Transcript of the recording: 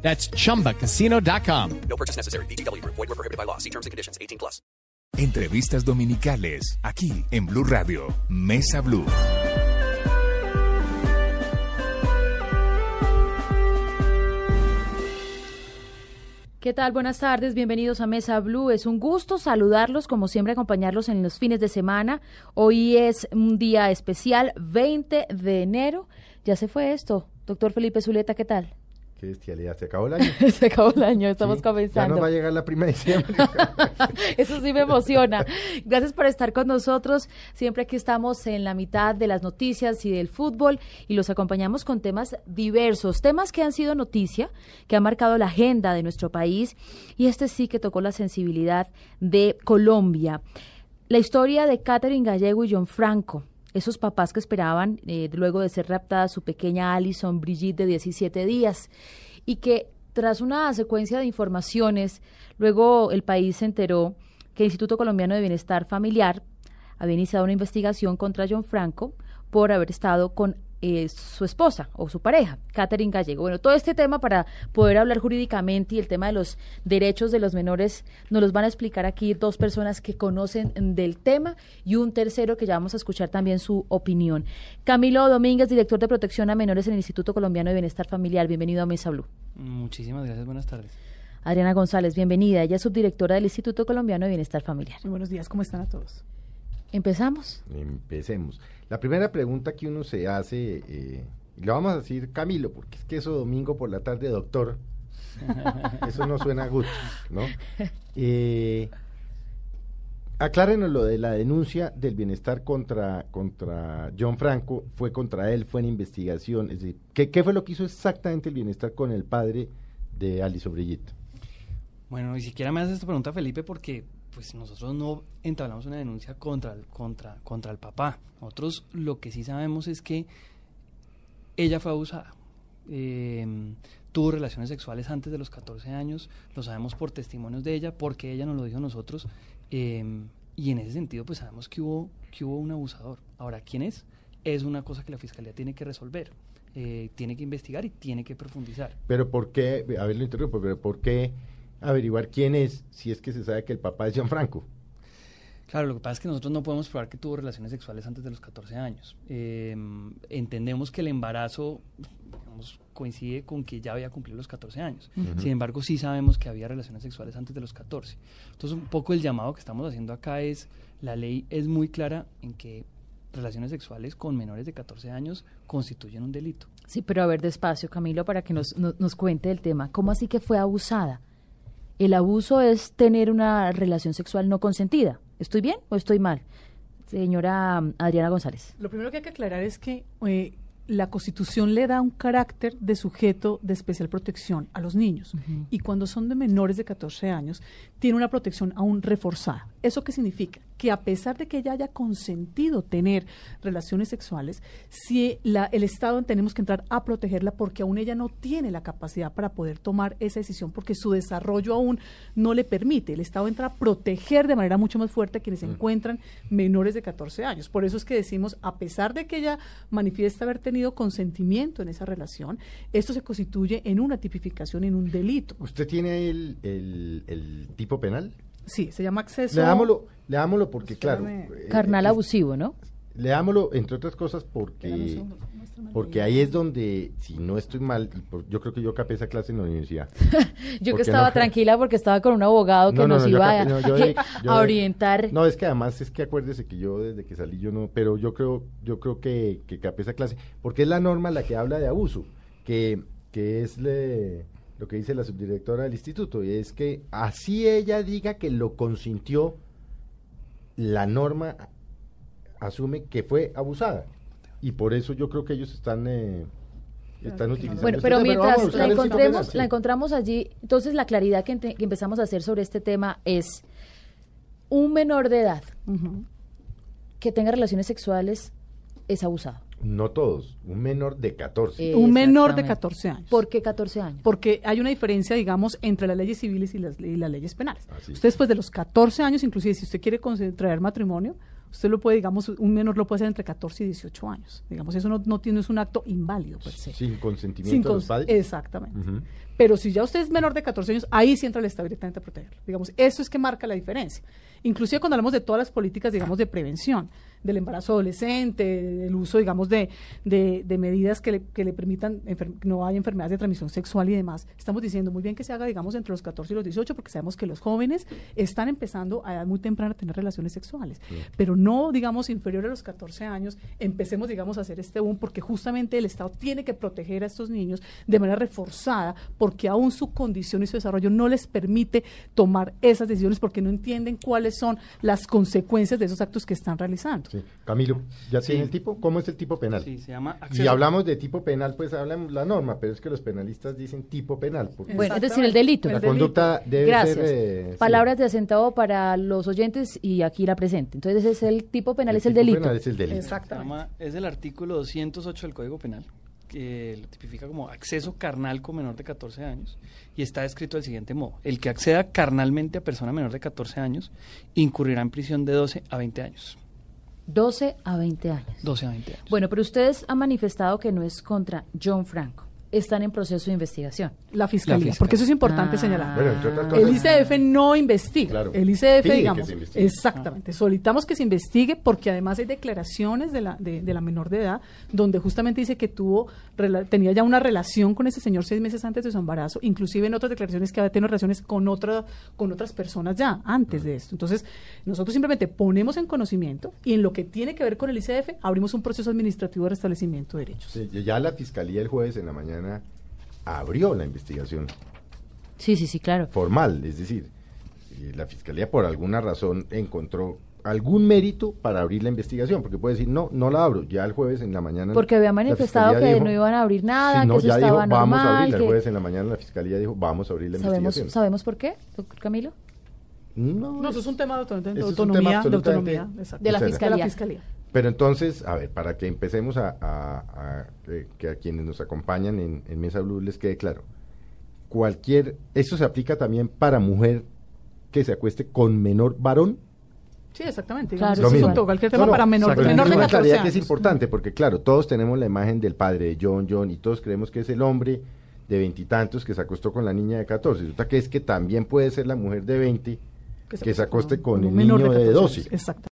That's chumbacasino.com. No purchase necessary. BGW. Void were prohibited by law. See terms and conditions. 18 plus. Entrevistas dominicales, aquí en Blue Radio, Mesa Blue. ¿Qué tal? Buenas tardes, bienvenidos a Mesa Blue. Es un gusto saludarlos, como siempre, acompañarlos en los fines de semana. Hoy es un día especial, 20 de enero. Ya se fue esto. Doctor Felipe Zuleta, ¿qué tal? Qué bestialidad, se acabó el año. se acabó el año, estamos Sí, comenzando. Ya nos va a llegar la primera diciembre. Eso sí me emociona. Gracias por estar con nosotros. Siempre aquí estamos en la mitad de las noticias y del fútbol y los acompañamos con temas diversos, temas que han sido noticia, que han marcado la agenda de nuestro país y este sí que tocó la sensibilidad de Colombia. La historia de Catherine Gallego y John Franco. Esos papás que esperaban, eh, luego de ser raptada su pequeña Alison Brigitte de 17 días, y que tras una secuencia de informaciones, luego el país se enteró que el Instituto Colombiano de Bienestar Familiar había iniciado una investigación contra John Franco por haber estado con eh, su esposa o su pareja, Catherine Gallego. Bueno, todo este tema para poder hablar jurídicamente y el tema de los derechos de los menores nos los van a explicar aquí dos personas que conocen del tema y un tercero que ya vamos a escuchar también su opinión. Camilo Domínguez, director de protección a menores en el Instituto Colombiano de Bienestar Familiar. Bienvenido a Mesa Blue. Muchísimas gracias, buenas tardes. Adriana González, bienvenida. Ella es subdirectora del Instituto Colombiano de Bienestar Familiar. Muy buenos días, ¿cómo están a todos? Empezamos. Empecemos. La primera pregunta que uno se hace, eh, y le vamos a decir Camilo, porque es que eso domingo por la tarde, doctor, eso no suena a gusto, ¿no? Eh, aclárenos lo de la denuncia del bienestar contra, contra John Franco, fue contra él, fue en investigación, es decir, ¿qué, qué fue lo que hizo exactamente el bienestar con el padre de Alison Brigitte? Bueno, ni siquiera me haces esta pregunta, Felipe, porque pues nosotros no entablamos una denuncia contra el, contra, contra el papá. Nosotros lo que sí sabemos es que ella fue abusada. Eh, tuvo relaciones sexuales antes de los 14 años, lo sabemos por testimonios de ella, porque ella nos lo dijo a nosotros, eh, y en ese sentido pues sabemos que hubo, que hubo un abusador. Ahora, ¿quién es? Es una cosa que la Fiscalía tiene que resolver, eh, tiene que investigar y tiene que profundizar. Pero ¿por qué, a ver, lo interrumpo, pero ¿por qué averiguar quién es si es que se sabe que el papá es John Franco? Claro, lo que pasa es que nosotros no podemos probar que tuvo relaciones sexuales antes de los 14 años. Eh, entendemos que el embarazo digamos, coincide con que ya había cumplido los 14 años. Sin embargo, sí sabemos que había relaciones sexuales antes de los 14. Entonces, un poco el llamado que estamos haciendo acá es, la ley es muy clara en que relaciones sexuales con menores de 14 años constituyen un delito. Sí, pero a ver despacio, Camilo, para que nos, nos, nos cuente el tema. ¿Cómo así que fue abusada? El abuso es tener una relación sexual no consentida. ¿Estoy bien o estoy mal? Señora um, Adriana González. Lo primero que hay que aclarar es que eh, la Constitución le da un carácter de sujeto de especial protección a los niños y cuando son de menores de 14 años tiene una protección aún reforzada. ¿Eso qué significa? Que a pesar de que ella haya consentido tener relaciones sexuales, si la, el Estado tenemos que entrar a protegerla porque aún ella no tiene la capacidad para poder tomar esa decisión porque su desarrollo aún no le permite. El Estado entra a proteger de manera mucho más fuerte a quienes se encuentran menores de 14 años. Por eso es que decimos, a pesar de que ella manifiesta haber tenido consentimiento en esa relación, esto se constituye en una tipificación, en un delito. ¿Usted tiene el, el, el tipo penal? Sí, se llama acceso. Leámoslo, leámoslo porque, claro. Espérame. eh, Carnal es- abusivo, ¿no? Leámoslo, entre otras cosas, porque, porque ahí es donde, si no estoy mal, yo creo que yo capé esa clase en la universidad. Yo ¿Por que estaba no? tranquila porque estaba con un abogado que No, no, nos iba capé- a, no, yo de- yo a de- orientar. No, es que además es que acuérdese que yo desde que salí yo no, pero yo creo, yo creo que, que capé esa clase, porque es la norma la que habla de abuso, que, que es le- lo que dice la subdirectora del instituto, y es que así ella diga que lo consintió, la norma asume que fue abusada. Y por eso yo creo que ellos están, eh, están utilizando. Bueno, este pero tema. mientras buscar la encontremos, sí. la encontramos allí, entonces la claridad que, que empezamos a hacer sobre este tema es Un menor de edad que tenga relaciones sexuales es abusado. No todos, un menor de 14. Eh, Un menor de Exactamente. 14 años. ¿Por qué 14 años? Porque hay una diferencia, digamos, entre las leyes civiles y las, y las leyes penales. Así. Usted después de los 14 años, inclusive si usted quiere conce- traer matrimonio, usted lo puede, digamos, un menor lo puede hacer entre 14 y 18 años. Digamos, eso no, no tiene es un acto inválido per se. Sin consentimiento Sin de los padres. Exactamente. Pero si ya usted es menor de 14 años, ahí sí entra el Estado directamente a protegerlo. Digamos, eso es que marca la diferencia. Inclusive cuando hablamos de todas las políticas, digamos, de prevención, del embarazo adolescente, del uso, digamos, de, de, de medidas que le, que le permitan que no haya enfermedades de transmisión sexual y demás, estamos diciendo muy bien que se haga, digamos, entre los 14 y los 18, porque sabemos que los jóvenes están empezando a edad muy temprana a tener relaciones sexuales. Pero no, digamos, inferior a los 14 años, empecemos, digamos, a hacer este boom, porque justamente el Estado tiene que proteger a estos niños de manera reforzada, porque aún su condición y su desarrollo no les permite tomar esas decisiones porque no entienden cuáles son las consecuencias de esos actos que están realizando. Sí. Camilo, ¿ya Sí. tiene el tipo? ¿Cómo es el tipo penal? Sí, se llama Y acceso. hablamos de tipo penal, pues hablamos la norma, pero es que los penalistas dicen tipo penal. Porque Bueno, es decir, el delito. la El delito. conducta debe Gracias. ser... eh, sí. Palabras de acentado para los oyentes y aquí la presente. Entonces, ese es el tipo penal, es el tipo delito. penal es el delito. Se Exactamente. llama- es el artículo 208 del Código Penal, que lo tipifica como acceso carnal con menor de 14 años, y está escrito del siguiente modo. El que acceda carnalmente a persona menor de 14 años incurrirá en prisión de 12 a 20 años. 12 a 20 años. 12 a 20 años. Bueno, pero ustedes han manifestado que no es contra John Franco. Están en proceso de investigación. La fiscalía, La fiscalía. porque eso es importante Ah. señalar. Bueno, entre otras cosas... El ICF no investiga. Claro. El ICF, Pide que digamos, se investigue. exactamente. Solicitamos que se investigue porque además hay declaraciones de la, de, de la menor de edad donde justamente dice que tuvo rela- tenía ya una relación con ese señor seis meses antes de su embarazo, inclusive en otras declaraciones que había tenido relaciones con otra, con otras personas ya antes de esto. Entonces, nosotros simplemente ponemos en conocimiento y en lo que tiene que ver con el ICF abrimos un proceso administrativo de restablecimiento de derechos. Sí, ya la fiscalía el jueves en la mañana abrió la investigación Sí, sí, sí, claro. formal, es decir, eh, la fiscalía por alguna razón encontró algún mérito para abrir la investigación, porque puede decir, no, no la abro, ya el jueves en la mañana. Porque había manifestado que dijo- no iban a abrir nada, Sí, no, que eso ya estaba dijo, vamos a normal. abrirla, el que- jueves en la mañana la fiscalía dijo, vamos a abrir la ¿Sabemos, investigación. ¿Sabemos por qué, doctor Camilo? No, No, eso es un tema de, auto- de un tema autonomía, de autonomía. De la fiscalía. De la fiscalía. Pero entonces, a ver, para que empecemos a, a- a- que, que a quienes nos acompañan en, en Mesa Blue les quede claro, cualquier, esto se aplica también para mujer que se acueste con menor varón. Sí, exactamente. Claro, digamos, eso es cualquier tema no, para menor, exactamente. menor de es una 14 claridad años. que es importante porque claro, todos tenemos la imagen del padre de John John y todos creemos que es el hombre de veintitantos que se acostó con la niña de 14. Resulta que es que también puede ser la mujer de 20 que se, acueste con, un el niño de 14 años. 12. Exacto.